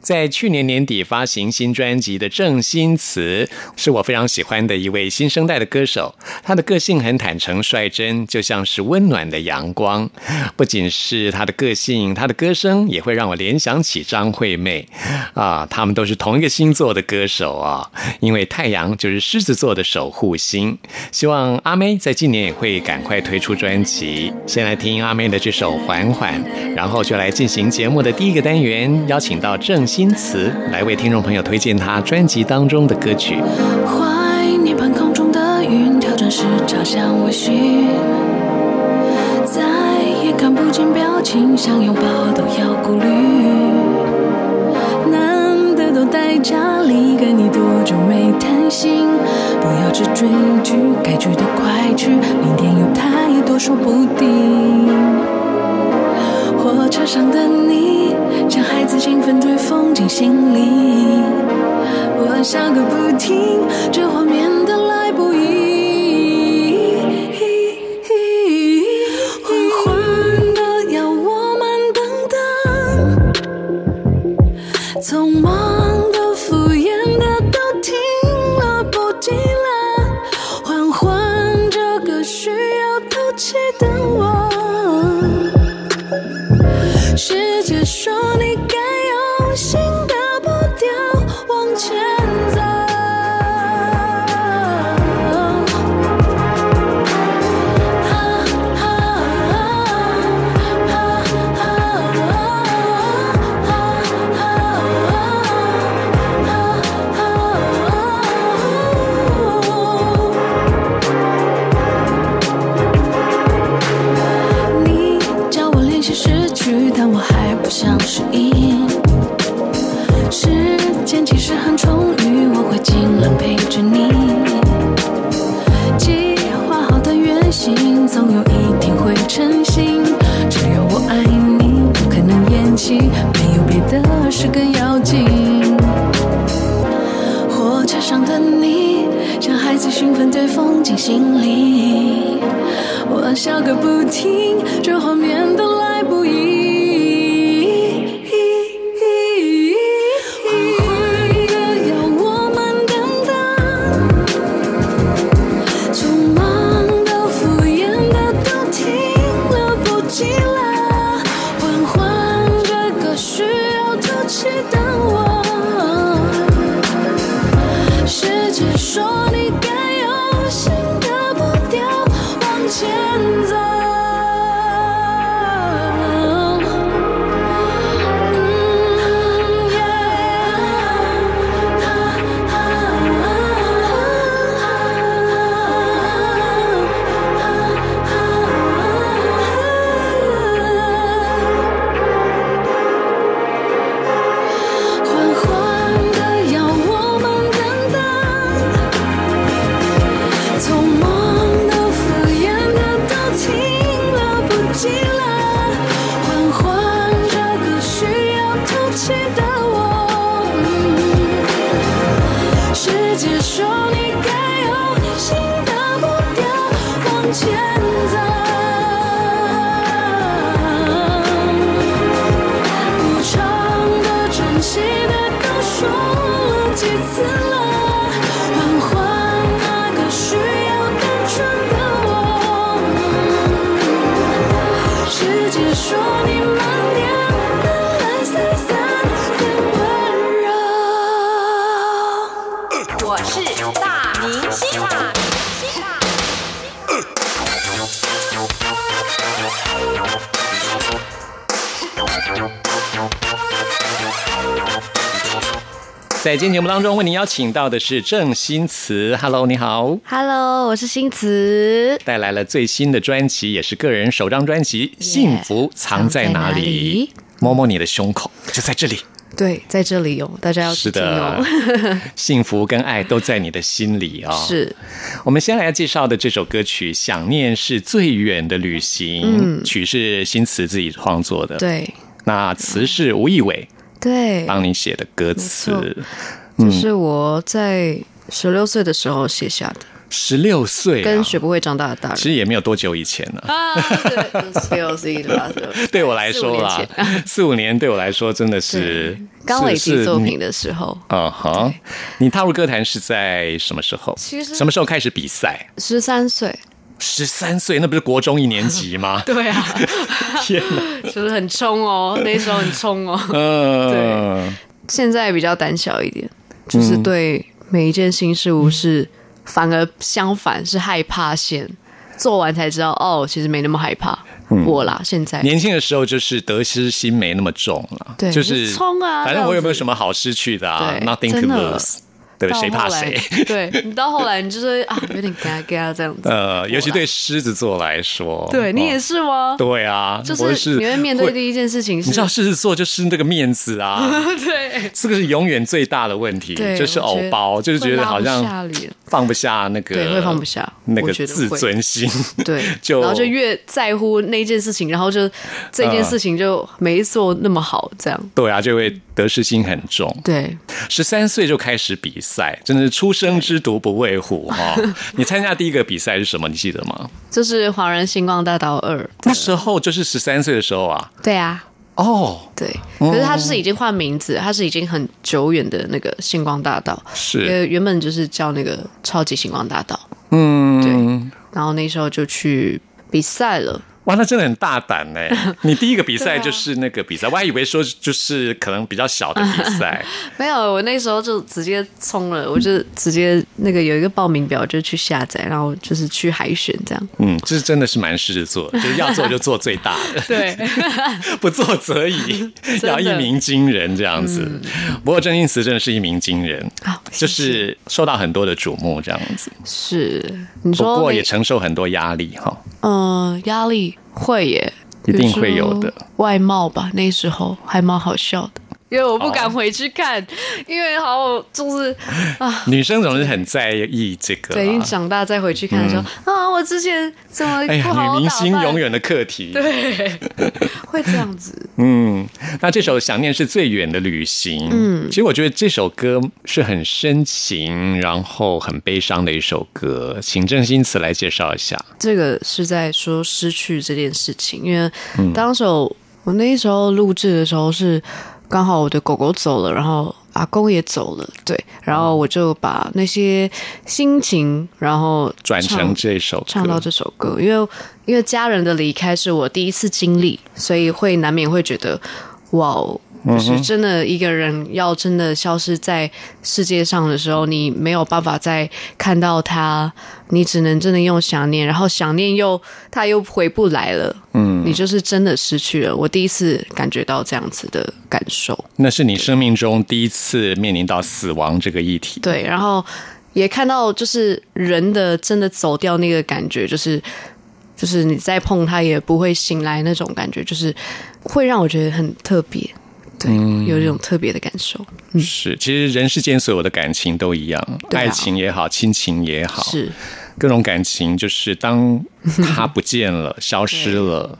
在去年年底发行新专辑的郑新慈，是我非常喜欢的一位新生代的歌手。他的个性很坦诚率真，就像是温暖的阳光。不仅是他的个性，他的歌声也会让我联想起张惠妹啊。他们都是同一个星座的歌手啊，因为太阳就是狮子座的守护星。希望阿妹在今年也会赶快推出专辑。先来听阿妹的这首《缓缓》，然后就来进行节目的第一个单元，邀请到郑。新词来为听众朋友推荐他专辑当中的歌曲。怀念半空中的云，调整时朝向微醺，再也看不见表情，想拥抱都要顾虑。难得都待家里，跟你多久没谈心？不要只追剧，该去的快去，明天有太多说不定。车上的你。像孩子兴奋对风进心里，我笑个不停，这画面的来不易，缓缓的要我们等等，匆忙间其实很充裕，我会尽量陪着你。计划好的远行，总有一天会成行。只要我爱你，不可能延期，没有别的事更要紧。火车上的你，像孩子兴奋对风景行李，我笑个不停，这画面的。在今天节目当中，为您邀请到的是郑新慈。Hello，你好，Hello，我是新慈。带来了最新的专辑，也是个人首张专辑《幸福藏在哪里》摸摸你的胸口，就在这里。对，在这里有，大家要是的。，幸福跟爱都在你的心里啊、哦。是，我们先来介绍的这首歌曲《想念是最远的旅行》，嗯曲是新词自己创作的，，对那词是吴亦伟对，帮你写的歌词没。这是我在十六岁的时候写下的，十六岁、啊，跟学不会长大的大人其。实也没有多久以前了。啊，对，十六岁的吧，对我来说啦四五年对我来说真的是刚累积作品。的时候，是嗯哼，你踏入歌坛是在什么时候？其实什么时候开始比赛？十三岁，十三岁，那不是国中一年级吗？对啊，天哪！就是很冲哦，那时候很冲哦。嗯，现在比较胆小一点，就是对每一件新事物是反而相反，是害怕先做完才知道哦，其实没那么害怕。我啦，现在年轻的时候就是得失心没那么重了，对就是就冲啊反正我有没有什么好失去的啊？Nothing to lose，对？谁怕谁？对你到后来你就是啊，有点嘎嘎这样子。呃，尤其对狮子座来说，对你也哦是吗？对啊，就是你会面对第一件事情是，你知道狮子座就是那个面子啊，对，这个是永远最大的问题，对就是偶包，就是觉得好像脸，放不下那个，对，会放不下，那个自尊心，对，就然后就越在乎那件事情，然后就这件事情就没做那么好，这样。对啊，就会得失心很重。对，十三岁就开始比赛，真的是初生之犊不畏虎哈、你参加第一个比赛是什么？你记得吗？就是华人星光大道二。那时候就是十三岁的时候啊。对啊，哦，对，可是他就是已经换名字，他是已经很久远的那个星光大道，因是，为原本就是叫那个超级星光大道，嗯，对然后那时候就去比赛了。哇，那真的很大胆哎！你第一个比赛就是那个比赛，我还以为说就是可能比较小的比赛，没有，我那时候就直接冲了，我就直接那个有一个报名表就去下载，然后就是去海选这样。嗯，这真的是蛮狮子座，就是要做就做最大的，对，不做则已，的要一鸣惊人这样子。不过郑欣慈真的是一鸣惊人，好，就是受到很多的瞩目这样子，是你不说不过也承受很多压力哈。嗯，压力会耶，一定会有的。外貌吧，那时候还蛮好笑的，因为我不敢回去看，因为好就是 啊，女生总是很在意这个、对，已经啊。长大再回去看的时候、啊，我之前怎么哎呀，女明星永远的课题。对，会这样子，嗯，那这首《想念是最远的旅行》，嗯，其实我觉得这首歌是很深情，然后很悲伤的一首歌，请郑欣慈来介绍一下。这个是在说失去这件事情，因为当时候、我那时候录制的时候是刚好我的狗狗走了，然后阿公也走了，对，然后我就把那些心情，然后转成这首歌，唱到这首歌，因为因为家人的离开是我第一次经历，所以会难免会觉得，哇哦，就是真的一个人要真的消失在世界上的时候，你没有办法再看到他，你只能真的用想念，然后想念又他又回不来了，嗯，你就是真的失去了。我第一次感觉到这样子的感受。那是你生命中第一次面临到死亡这个议题。对，然后也看到就是人的真的走掉那个感觉，就是就是你再碰它也不会醒来那种感觉，就是会让我觉得很特别，对，嗯。有一种特别的感受，是，其实人世间所有的感情都一样，爱情也好，亲情也好，是。各种感情，就是当它不见了、消失了，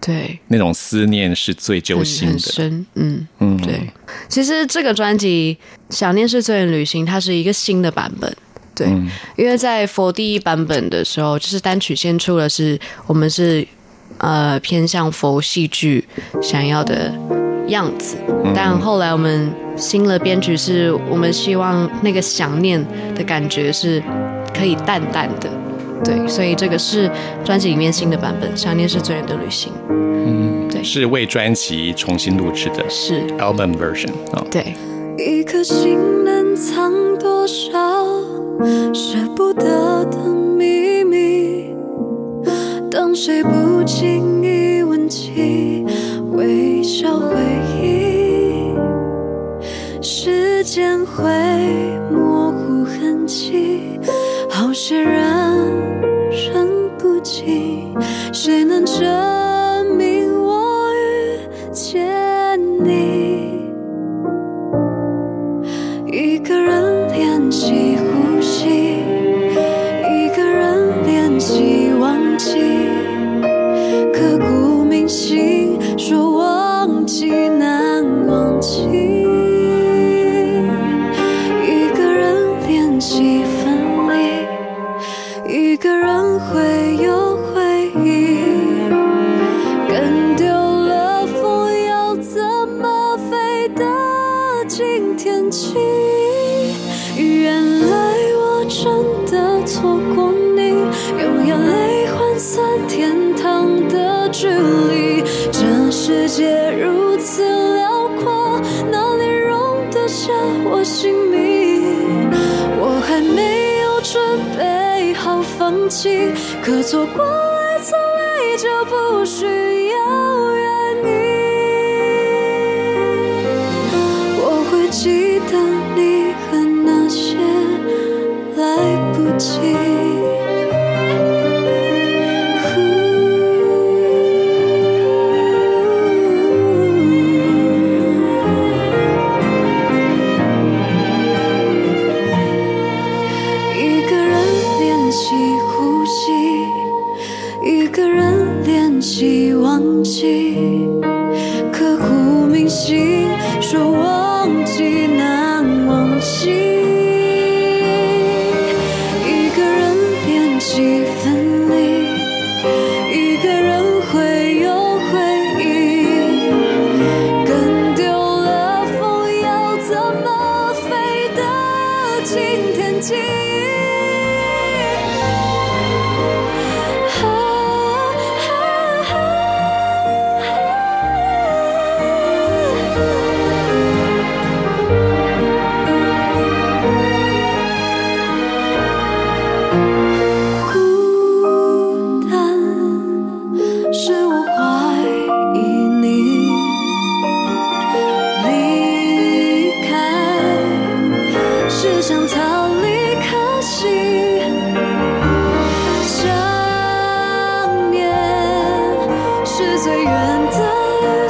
对，那种思念是最揪心的。很深，嗯嗯，对。其实这个专辑《想念是最远旅行》，它是一个新的版本。对，因为在佛第一版本的时候，就是单曲先出了是，我们是呃偏向佛戏剧想要的样子，但后来我们新的编曲是我们希望那个想念的感觉是可以淡淡的。对，所以这个是专辑里面新的版本，《想念是最远的旅行》。嗯，对是为专辑重新录制的是，album version 啊、对。一颗心能藏多少舍不得的秘密？当谁不经好错过。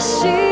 心。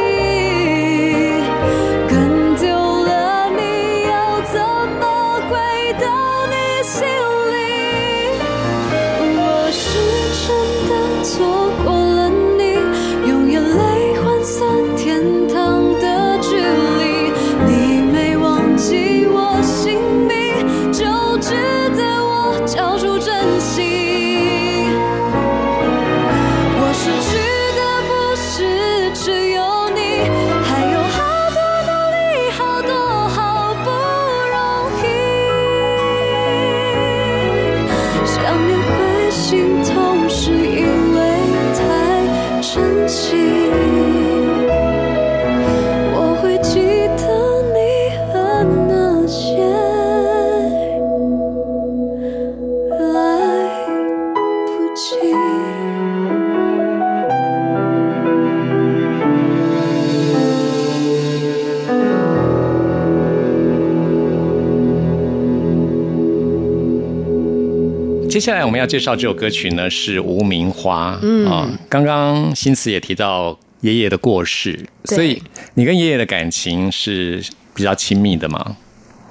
接下来我们要介绍这首歌曲呢是《无名花》嗯啊，刚刚新词也提到爷爷的过世，所以你跟爷爷的感情是比较亲密的吗？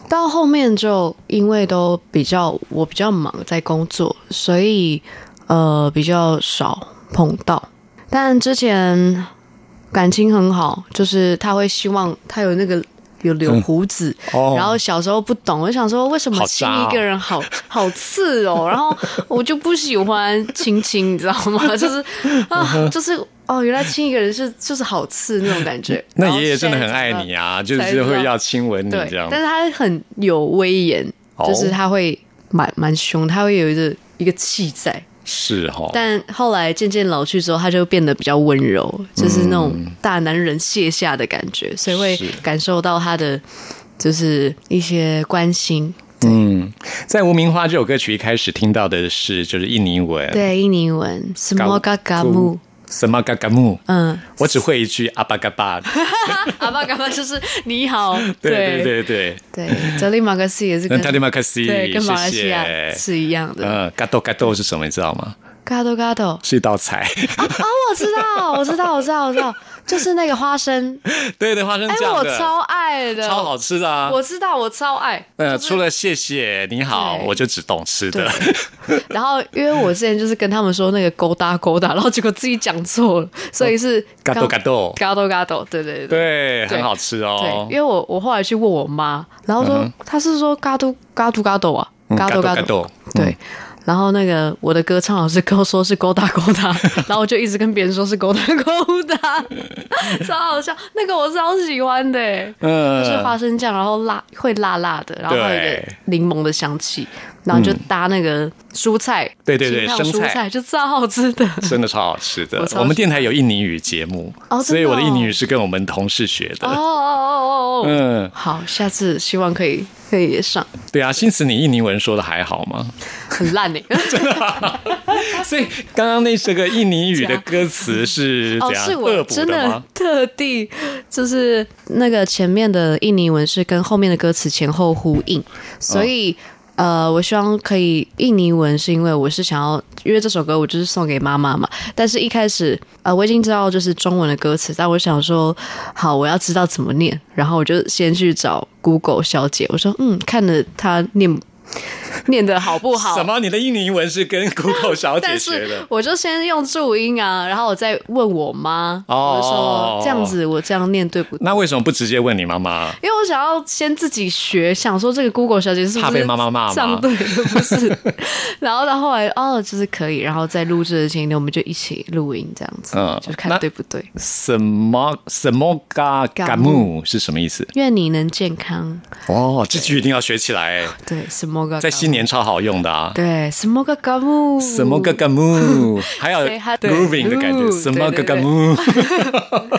到后面就因为都比较我比较忙在工作，所以呃比较少碰到。但之前感情很好，就是他会希望他有那个有留胡子，哦然后小时候不懂，我想说为什么亲一个人好好刺哦，然后我就不喜欢亲亲，你知道吗？就是啊，就是哦，原来亲一个人是就是好刺那种感觉。那爷爷真的很爱你啊，就是会要亲吻你对，这样。但是他很有威严，哦就是他会蛮蛮凶，他会有一个一个气在。是哈，但后来渐渐老去之后，他就变得比较温柔，就是那种大男人卸下的感觉，所以会感受到他的就是一些关心。嗯，在《无名花》这首歌曲一开始听到的是就是印尼文，对，印尼文。“small 嘎嘎木什么嘎嘎木，嗯，我只会一句阿巴嘎巴。阿巴嘎巴就是你好，对对对对，对，泽利马克西也是跟 那塔利马克西，对跟马来西亚是一样的。嗯，嘎豆嘎豆是什么？你知道吗？嘎多嘎多是一道菜。啊，我知道，我知道，我知道，我知道，就是那个花生，对 对，花生哎，我超爱的，超好吃的啊。我知道，我超爱。呃，除了谢谢你好，我就只懂吃的。然后，因为我之前就是跟他们说那个勾搭勾搭，然后结果自己讲错了，所以是嘎豆嘎豆，嘎多嘎多，对对对。对，很好吃对，哦因。为我我后来去问我妈，然后说她是说嘎嘟嘎嘟嘎豆啊，嗯嘎多嘎豆，对。然后那个我的歌唱老师跟我说是勾搭勾搭，然后我就一直跟别人说是勾搭勾搭，超好笑。那个我超喜欢的欸，嗯就是花生酱，然后辣会辣辣的，然后还有一个柠檬的香气，然后就搭那个蔬菜，对对对生菜蔬菜就超好吃的。真的超好吃的我。们电台有印尼语节目哦哦，所以我的印尼语是跟我们同事学的。哦哦哦哦哦，嗯，好，下次希望可以可以上，对啊，新词你印尼文说的还好吗？很烂 呢。所以刚刚那首个印尼语的歌词是哦，怎样是我真的吗？特地就是那个前面的印尼文是跟后面的歌词前后呼应，所以。呃，我希望可以印尼文，是因为我是想要，因为这首歌我就是送给妈妈嘛。但是一开始，呃，我已经知道就是中文的歌词，但我想说，好，我要知道怎么念，然后我就先去找 Google 小姐，我说，嗯，看着她念 念的好不好？什么？你的印尼文是跟 Google 小姐 学的？我就先用注音啊，然后我再问我妈，哦我说这样子我这样念对不对？那为什么不直接问你妈妈？因为我想要先自己学，想说这个 Google 小姐是不是怕被妈妈骂吗上对的不是？然后到后来哦，就是可以，然后在录制的前一天我们就一起录音，这样子，嗯就是看对不对。什么什么嘎嘎木是什么意思？愿你能健康，哦，这句一定要学起来，对，什么个在新年超好用的啊。对什么个嘎木，什么嘎嘎木，还有对它对 grooving 的感觉，嗯什么嘎对对对嘎木，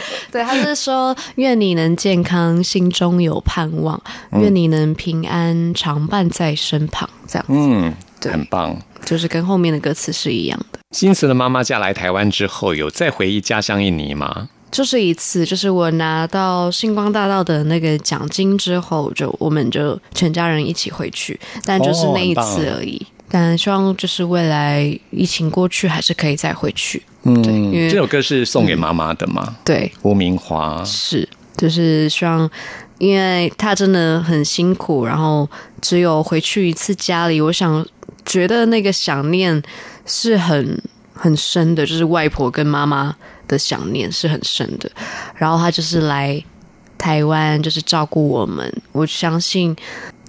对，他是说愿你能健康，心中有盼望，嗯愿你能平安，常伴在身旁，这样嗯，对很棒。就是跟后面的歌词是一样的。新慈的妈妈嫁来台湾之后，有再回忆家乡印尼吗？就是一次，就是我拿到星光大道的那个奖金之后，就我们就全家人一起回去，但就是那一次而已。但希望就是未来疫情过去，还是可以再回去。嗯，对因为这首歌是送给妈妈的吗？对，吴明华，是，就是希望，因为他真的很辛苦，然后只有回去一次家里，我想觉得那个想念是很很深的，就是外婆跟妈妈的想念是很深的。然后他就是来台湾，就是照顾我们，我相信。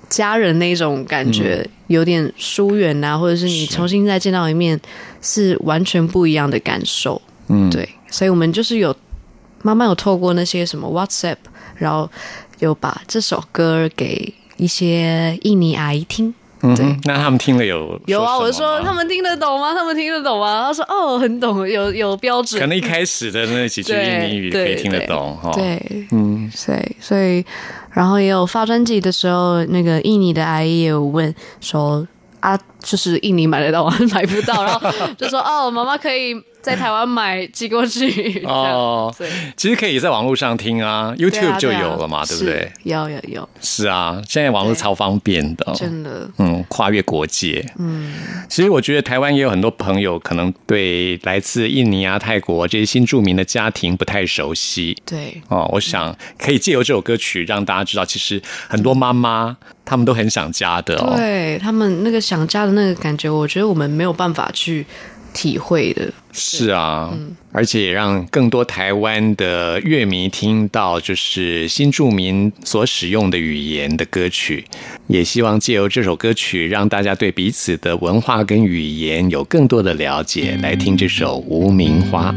家人那种感觉有点疏远啊，或者是你重新再见到一面，是完全不一样的感受。嗯，对，所以我们就是有慢慢有透过那些什么 WhatsApp，然后有把这首歌给一些印尼阿姨听。嗯哼，那他们听了有有啊，我说他们听得懂吗？他们听得懂吗？他说哦，很懂，有有标准可。能一开始的那几句 对印尼语可以听得懂哈。对，嗯，所以，所以然后也有发专辑的时候，那个印尼的阿姨也有问说啊，就是印尼买得到吗？买不到，然后就说哦，妈妈可以在台湾买寄过去。哦对。其实可以在网络上听啊，YouTube 就有了嘛，对不对？有有有，是啊，现在网络超方便的。真的，嗯，跨越国界。嗯，其实我觉得台湾也有很多朋友可能对来自印尼啊、泰国这些新著名的家庭不太熟悉。对哦，我想可以借由这首歌曲让大家知道，其实很多妈妈他们都很想家的哦。对，他们那个想家的那个感觉，我觉得我们没有办法去体会的。是啊，而且也让更多台湾的乐迷听到，就是新住民所使用的语言的歌曲。也希望借由这首歌曲，让大家对彼此的文化跟语言有更多的了解。来听这首《无名花》。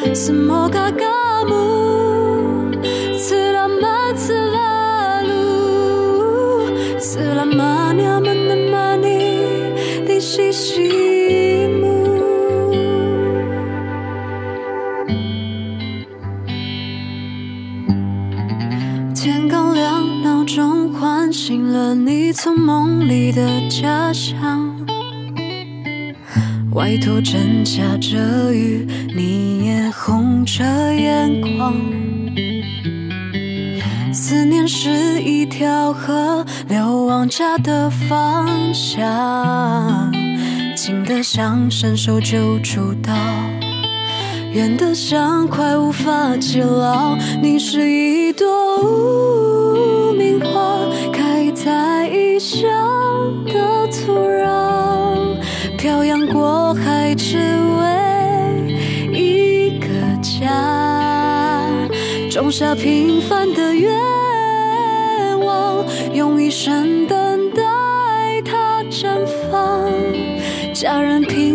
Semoga kamu selamat terlahir terlahir menyambut mani di sisimu. 天刚亮，闹钟唤醒了你从梦里的家乡。外头正下着雨，你也红着眼眶。思念是一条河，流往家的方向，近的像伸手就触到，远的像快无法记牢。你是一朵无名花，开在异乡的土壤，漂洋我还只为一个家，种下平凡的愿望，用一生等待它绽放。家人平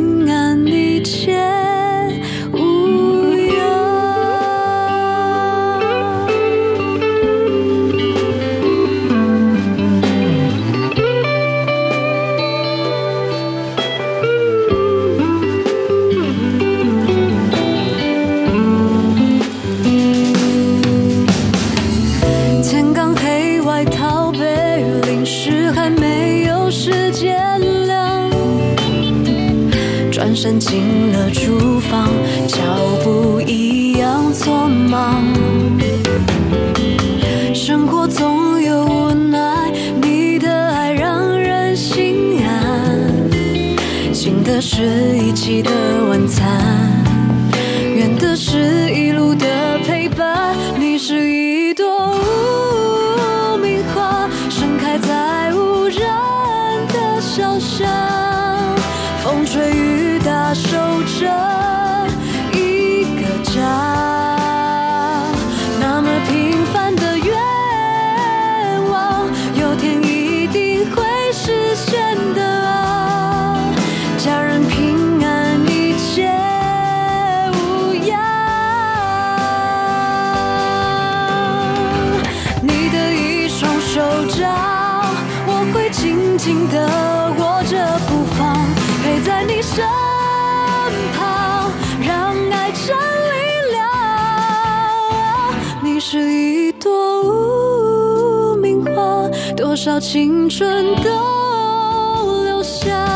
多少青春都留下，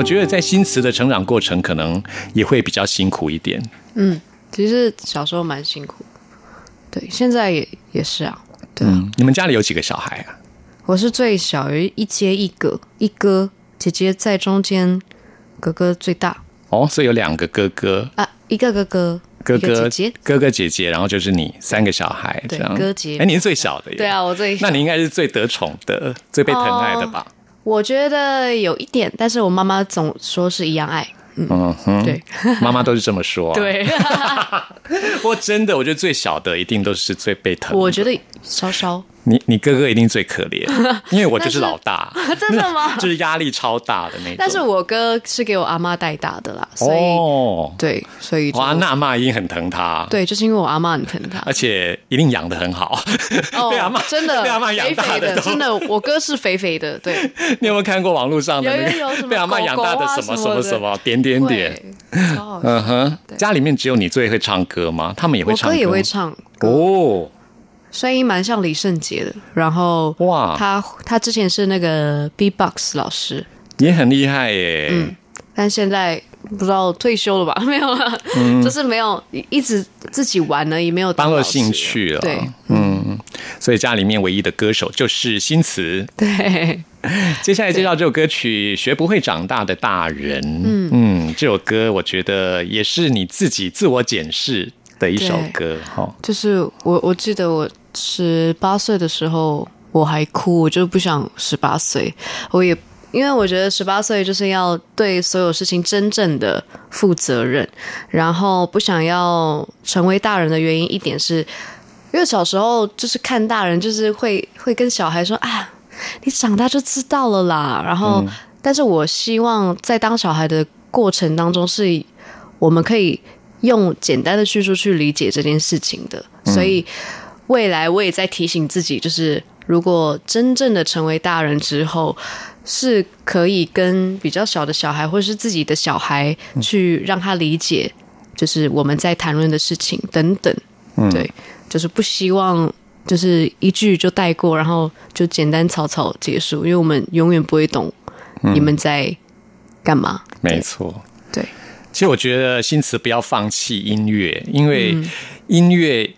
我觉得在新词的成长过程，可能也会比较辛苦一点。嗯，其实小时候蛮辛苦，对，现在也也是啊，对啊。嗯，你们家里有几个小孩啊？我是最小，有一阶一哥，一哥姐姐在中间，哥哥最大哦，所以有两个哥哥，啊，一个哥哥，哥哥姐姐，哥哥姐姐，然后就是你三个小孩这对样。哥姐哎，你是最小的耶。对啊，我最小那你应该是最得宠的、最被疼爱的吧？我觉得有一点，但是我妈妈总说是一样爱，嗯哼，对，妈妈都是这么说、啊。对，我真的，我觉得最小的一定都是最被疼的。我觉得稍稍你你哥哥一定最可怜，因为我就是 老大，真的吗？就是压力超大的那种。但是我哥是给我阿妈带大的啦，所以、哦，对，所以就哇，那阿妈一定很疼他。。对，就是因为我阿妈很疼他而。且一定养的很好，哦被阿妈真的被阿妈养大的真的，我哥是肥肥的，对，你有没有看过网络上的被阿妈养大的什么什什么什么点点点？嗯哼，家里面只有你最会唱歌吗？他们也会唱歌，我哥也会唱歌，哦。声音蛮像李圣杰的。然后哇他他之前是那个 B-box 老师，也很厉害耶。嗯但现在不知道退休了吧？没有了，就是没有一直自己玩而已，没有当当了兴趣了，对嗯，所以家里面唯一的歌手就是新词。对，接下来介绍这首歌曲《学不会长大的大人》。嗯这首歌我觉得也是你自己自我检视的一首歌哈。就是我我记得我十八岁的时候我还哭，我就不想十八岁，我也因为我觉得十八岁就是要对所有事情真正的负责任，然后不想要成为大人的原因一点是，因为小时候就是看大人就是会会跟小孩说啊，你长大就知道了啦。然后，但是我希望在当小孩的过程当中，是我们可以用简单的叙述去理解这件事情的。所以未来我也在提醒自己，就是如果真正的成为大人之后。是可以跟比较小的小孩，或者是自己的小孩，去让他理解，就是我们在谈论的事情等等。对，就是不希望就是一句就带过，然后就简单草草结束，因为我们永远不会懂你们在干嘛。没错，对。其实我觉得新词不要放弃音乐，因为音乐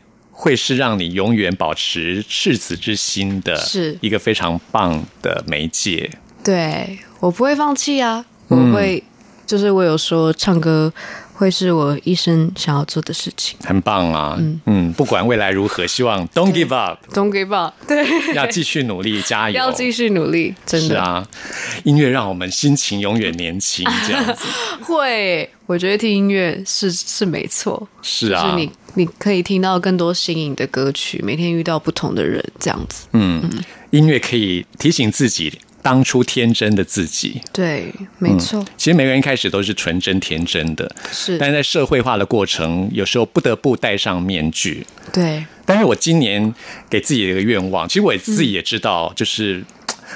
会是让你永远保持赤子之心的，是。一个非常棒的媒介。对我不会放弃啊！我会，就是我有说唱歌会是我一生想要做的事情，很棒啊！嗯。嗯，不管未来如何，希望 Don't give up，Don't give up，对，要继续努力，加油，要继续努力，真的。啊！音乐让我们心情永远年轻，这样子。会，我觉得听音乐是是没错，是啊，你你可以听到更多新颖的歌曲，每天遇到不同的人，这样子，嗯，音乐可以提醒自己。当初天真的自己，对，没错。其实每个人一开始都是纯真天真的，是。但是在社会化的过程，有时候不得不戴上面具。对。但是我今年给自己的一个愿望，其实我自己也知道，就是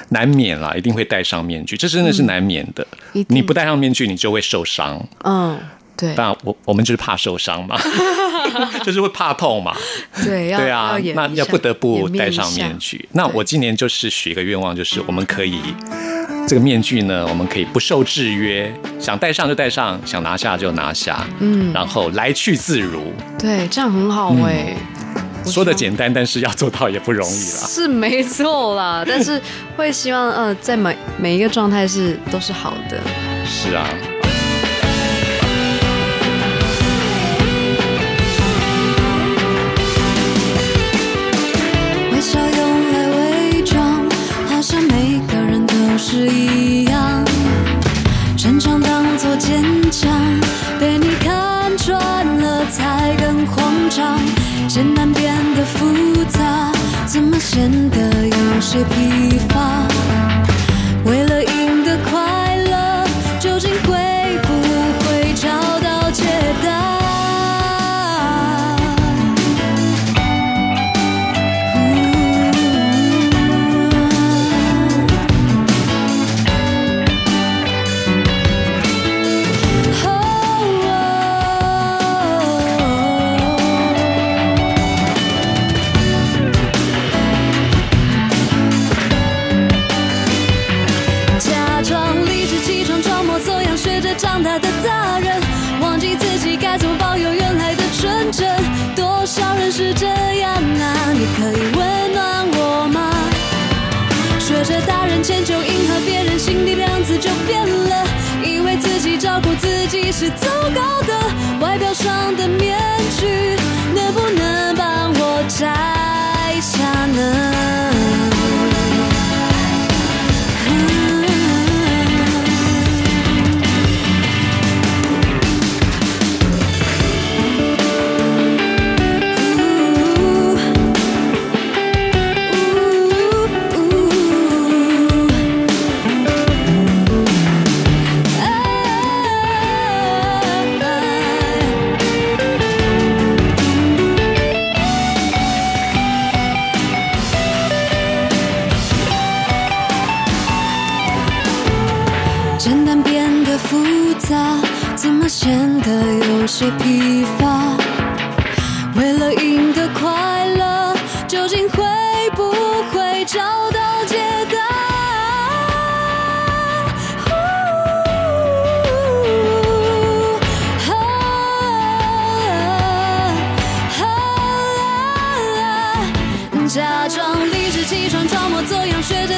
难免啦，一定会戴上面具，这真的是难免的。你不戴上面具，你就会受伤。嗯。对，但我我们就是怕受伤嘛，就是会怕痛嘛。对，对啊，那要不得不戴上面具。那我今年就是许一个愿望，就是我们可以这个面具呢，我们可以不受制约，想戴上就戴上，想拿下就拿下。嗯，然后来去自如。对，这样很好哎。说的简单，但是要做到也不容易了。是没错啦，但是会希望呃，在每每一个状态是都是好的。是啊。一样，擅长当作坚强，被你看穿了才更慌张。艰难变得复杂，怎么显得有些疲乏？是糟糕的，外表上的面具，能不能帮我摘下呢？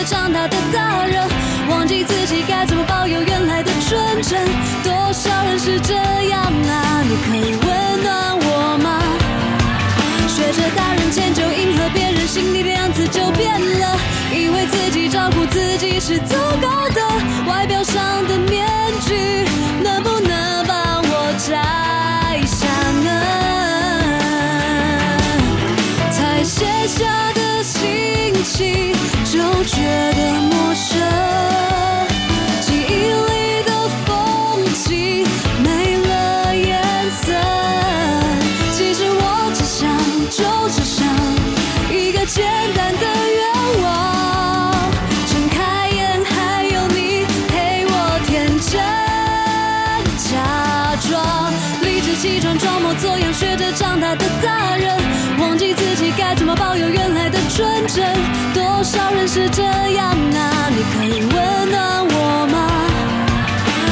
长大的大人，忘记自己该怎么保有原来的纯真。多少人是这样啊？你可以温暖我吗？学着大人迁就，迎合别人，心里的样子就变了。以为。自己照顾自己是足够的，外表上的面具能不能帮我摘下呢？才写下的心情变得陌生，装模作样，学着长大的大人，忘记自己该怎么保有原来的纯真。多少人是这样啊？你可以温暖我吗？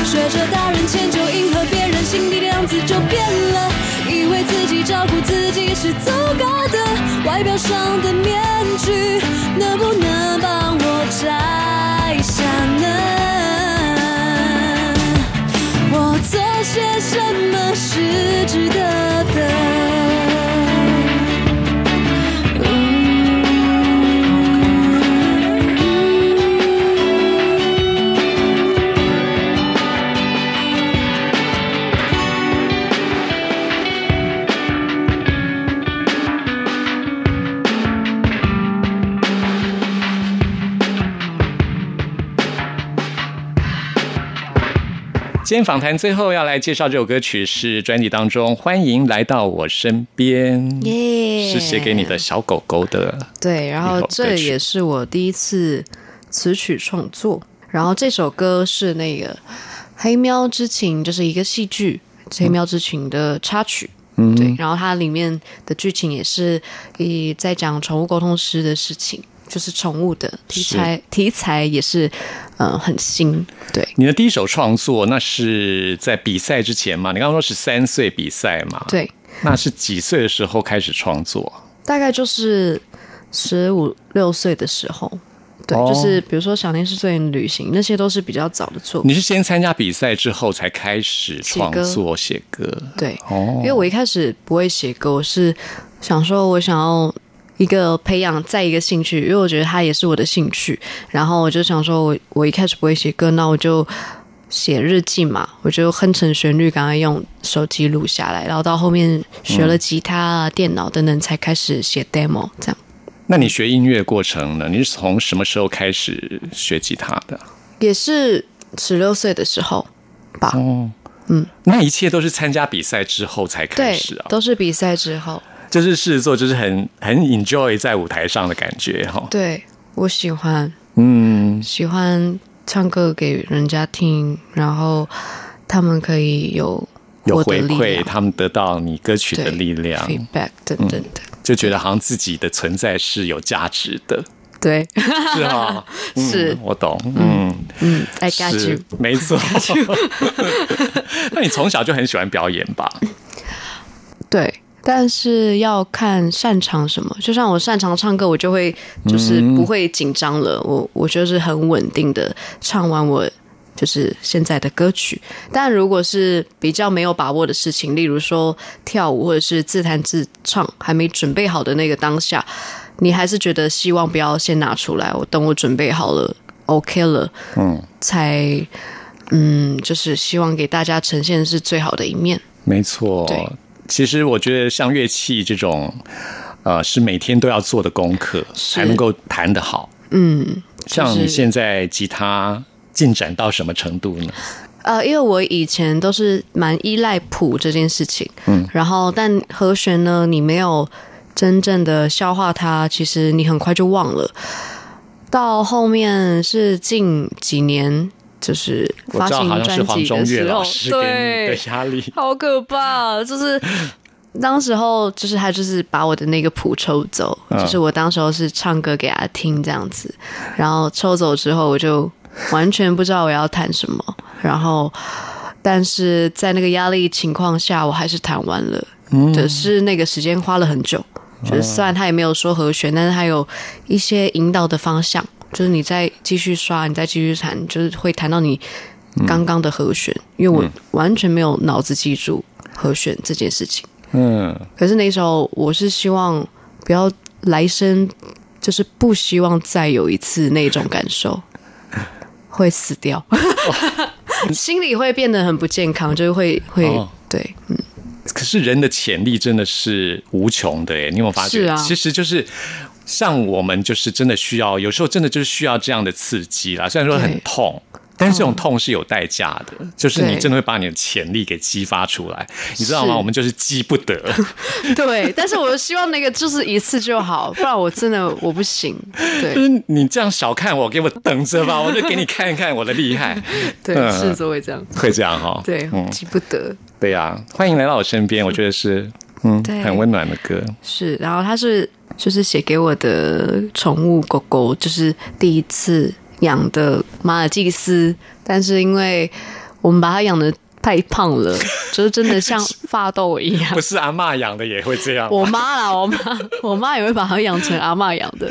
学着大人迁就，迎合别人，心底的样子就变了。以为自己照顾自己是足够的，外表上的面具能不能帮我摘下呢？些什么是值得的？今天访谈最后要来介绍这首歌曲是专辑当中《欢迎来到我身边》，耶是写给你的小狗狗的。对，然后这也是我第一次词曲创作。然后这首歌是那个《黑喵之情》，就是一个戏剧《黑喵之情》的插曲。嗯，对。然后它里面的剧情也是以在讲宠物沟通师的事情，就是宠物的题材，题材也是呃很新。对你的第一首创作，那是在比赛之前嘛？你刚刚说十三岁比赛嘛？，对，那是几岁的时候开始创作？大概就是十五六岁的时候。对，哦就是比如说《想念是最远旅行》，那些都是比较早的作品。你是先参加比赛之后才开始创作写歌？对，哦因为我一开始不会写歌，我是想说我想要一个培养再一个兴趣，因为我觉得它也是我的兴趣。然后我就想说我我一开始不会写歌，那我就写日记嘛，我就哼成旋律，赶快用手机录下来，然后到后面学了吉他啊、电脑等等，才开始写 demo 这样。那你学音乐过程呢？你是从什么时候开始学吉他的？也是十六岁的时候吧，哦，嗯，那一切都是参加比赛之后才开始啊，，都是比赛之后。就是狮子座，就是很很 enjoy 在舞台上的感觉哈。对我喜欢，嗯，喜欢唱歌给人家听，然后他们可以有有回馈，他们得到你歌曲的力量，feedback 等等的。就觉得好像自己的存在是有价值的，对，是哈、嗯是我懂，嗯，嗯，I got you。没错。那你从小就很喜欢表演吧？对，但是要看擅长什么。就像我擅长唱歌，我就会就是不会紧张了，我我就是很稳定的唱完我。就是现在的歌曲，但如果是比较没有把握的事情，例如说跳舞或者是自弹自唱，还没准备好的那个当下，你还是觉得希望不要先拿出来，我等我准备好了，OK 了，嗯，才嗯，就是希望给大家呈现是最好的一面。没错对。其实我觉得像乐器这种，呃，是每天都要做的功课，才能够弹得好。嗯，像你现在吉他进展到什么程度呢？呃，因为我以前都是蛮依赖谱这件事情，嗯，然后但和弦呢，你没有真正的消化它，其实你很快就忘了。到后面是近几年，就是发行专辑的时候，对，压力。好可怕，就是。当时候就是他就是把我的那个谱抽走，嗯就是我当时候是唱歌给他听这样子，然后抽走之后我就完全不知道我要弹什么，然后但是在那个压力情况下，我还是弹完了，嗯只是那个时间花了很久，就是虽然他也没有说和弦，但是他有一些引导的方向，就是你再继续刷，你再继续弹，就是会弹到你刚刚的和弦，因为我完全没有脑子记住和弦这件事情。嗯，可是那时候我是希望不要来生就是不希望再有一次那种感受，会死掉，心里会变得很不健康，就是会会、哦对，嗯，可是人的潜力真的是无穷的耶，你有没有发觉？是啊其实就是。像我们就是真的需要，有时候真的就是需要这样的刺激啦。虽然说很痛，但是这种痛是有代价的，就是你真的会把你的潜力给激发出来，你知道吗？我们就是激不得。对，但是我希望那个就是一次就好，不然我真的我不行。就对是你这样小看我，给我等着吧，我就给你看一看我的厉害。对，嗯是都会这样。会这样哈？对，嗯，急不得。对呀、欢迎来到我身边，我觉得是嗯对很温暖的歌。是，然后它是就是写给我的宠物狗狗，就是第一次养的马尔济斯，但是因为我们把它养的太胖了，就是真的像发豆一样不。是阿嬷养的也会这样，我妈啦，我妈，我妈也会把它养成阿嬷养的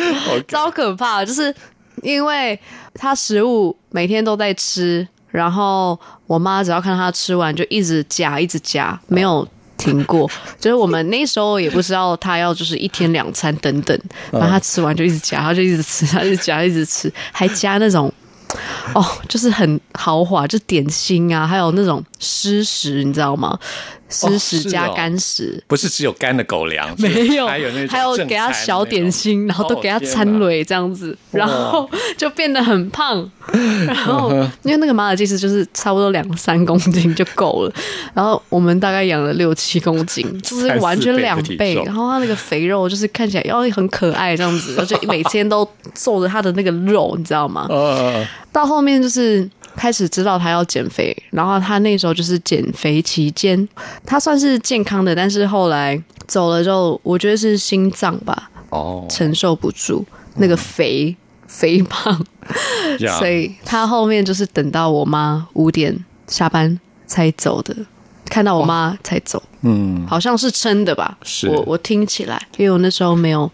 超可怕。就是因为它食物每天都在吃，然后我妈只要看它吃完，就一直夹，一直夹，没有停过。就是我们那时候也不知道他要就是一天两餐等等，然后他吃完就一直夹，他就一直吃，他就夹一直吃，还加那种。哦，就是很豪华，就点心啊，还有那种湿食，你知道吗？湿食加干食，不是只有干的狗粮，没有，还有那种还有给他小点心，然后都给他餐。哦蕊这样子，然后 就变得很胖。然后因为那个马尔济斯就是差不多两三公斤就够了，然后我们大概养了六七公斤，就是完全两倍。然后它那个肥肉就是看起来要很可爱这样子，而且每天都皱着它的那个肉，你知道吗？呃，到后面就是开始知道他要减肥，然后他那时候就是减肥期间，他算是健康的，但是后来走了之后，我觉得是心脏吧哦，承受不住那个肥 肥胖，所以他后面就是等到我妈五点下班才走的，看到我妈才走，嗯，好像是真的吧？是。我我听起来，因为我那时候没有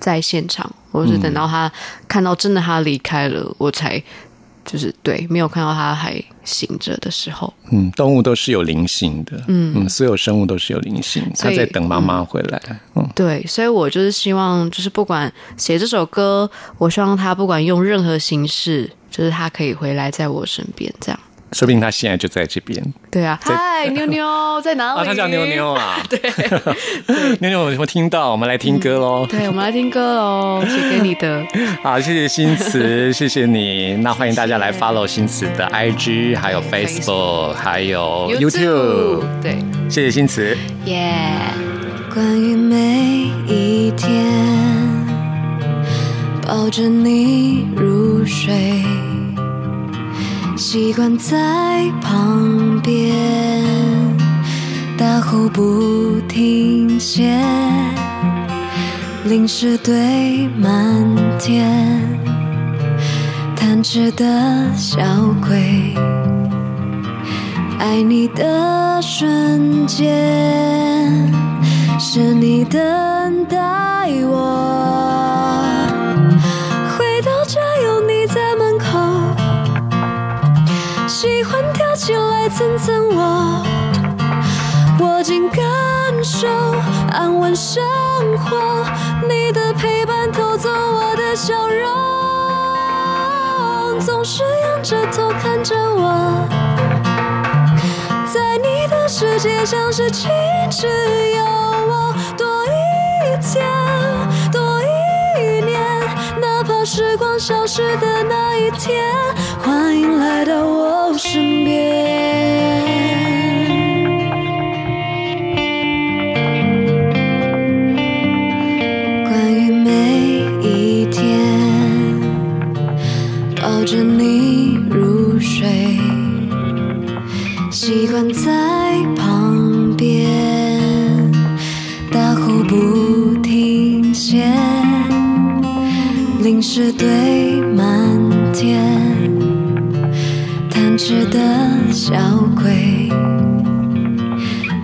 在现场，我是等到他看到真的他离开了，我才就是对没有看到它还醒着的时候。嗯，动物都是有灵性的，嗯所有生物都是有灵性，它在等妈妈回来。嗯，对，所以我就是希望，就是不管写这首歌，我希望他不管用任何形式，就是他可以回来在我身边，这样。说不定他现在就在这边对啊，嗨，妞妞在哪里？啊，他叫妞妞啊。对，妞妞有没有听到？我们来听歌喽。对，我们来听歌喽，写给你的。好，谢谢新词，谢谢你。那欢迎大家来 follow 新词的 IG，还有 Facebook，还有 YouTube。对，谢谢新词。耶、关于每一天，抱着你入睡，习惯在旁边，大呼不停歇，零食堆满天，贪吃的小鬼。爱你的瞬间，是你等待我。起来蹭蹭我。握紧感受，安稳生活，你的陪伴偷走我的笑容，总是仰着头看着我。在你的世界像是晴只有我，多一天，时光消失的那一天，欢迎来到我身边。零食堆满天，贪吃的小鬼，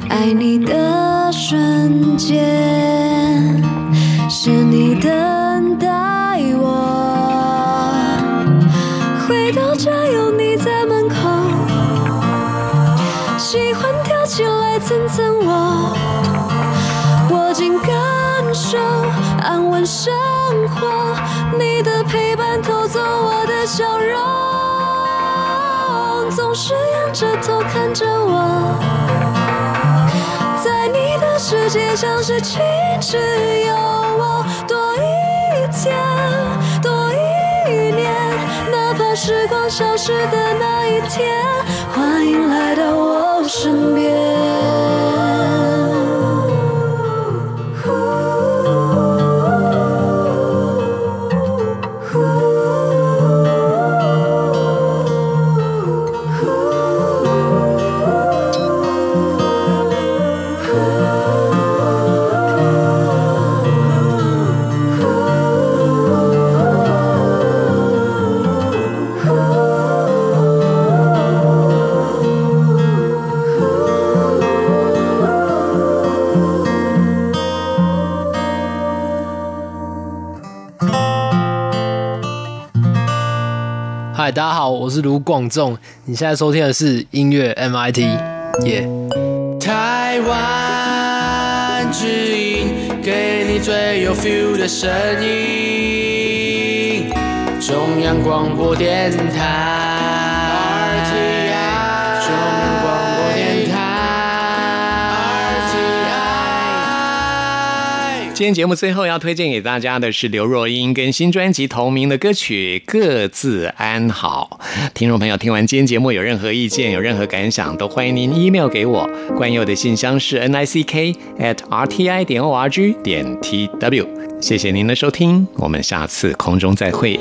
爱你的瞬间，是你等待我，回到家有你在门口。喜欢跳起来蹭蹭我，笑容，总是仰着头看着我，在你的世界像是晴只有我，多一天，多一年，哪怕时光消失的那一天，欢迎来到我身边。大家好，我是卢广仲。你现在收听的是音乐 MIT，耶、台湾之音，给你最有 feel 的声音。中央广播电台今天节目最后要推荐给大家的是刘若英跟新专辑同名的歌曲《各自安好》。听众朋友听完今天节目有任何意见、有任何感想，都欢迎您 email 给我。关佑的信箱是 n i c k at r t i 点 o r g 点 t w。谢谢您的收听，我们下次空中再会。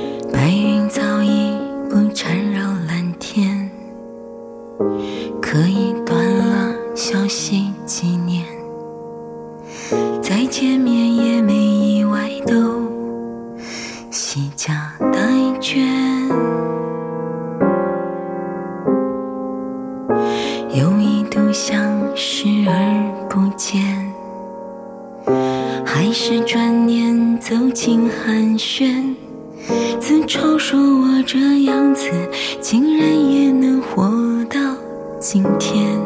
走进寒暄，自嘲说我这样子竟然也能活到今天。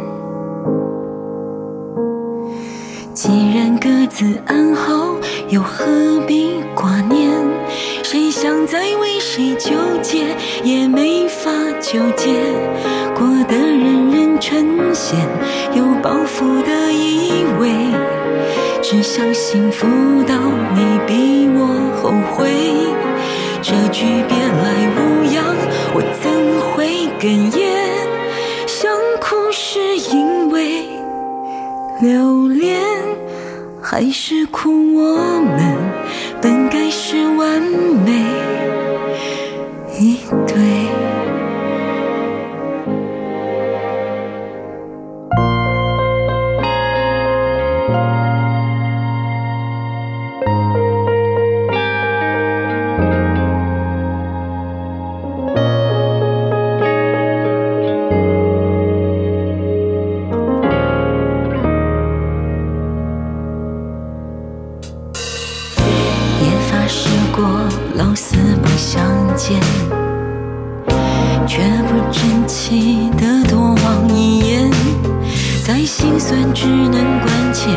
既然各自安好，又何必挂念？谁想再为谁纠结，也没法纠结。过得人人称羡，有包袱的以为。只想幸福到你比我后悔，这句别来无恙，我怎会哽咽？想哭是因为留恋，还是哭我们本该是完美一对？算只能关切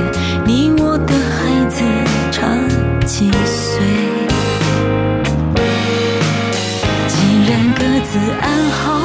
你我的孩子差几岁。既然各自安好，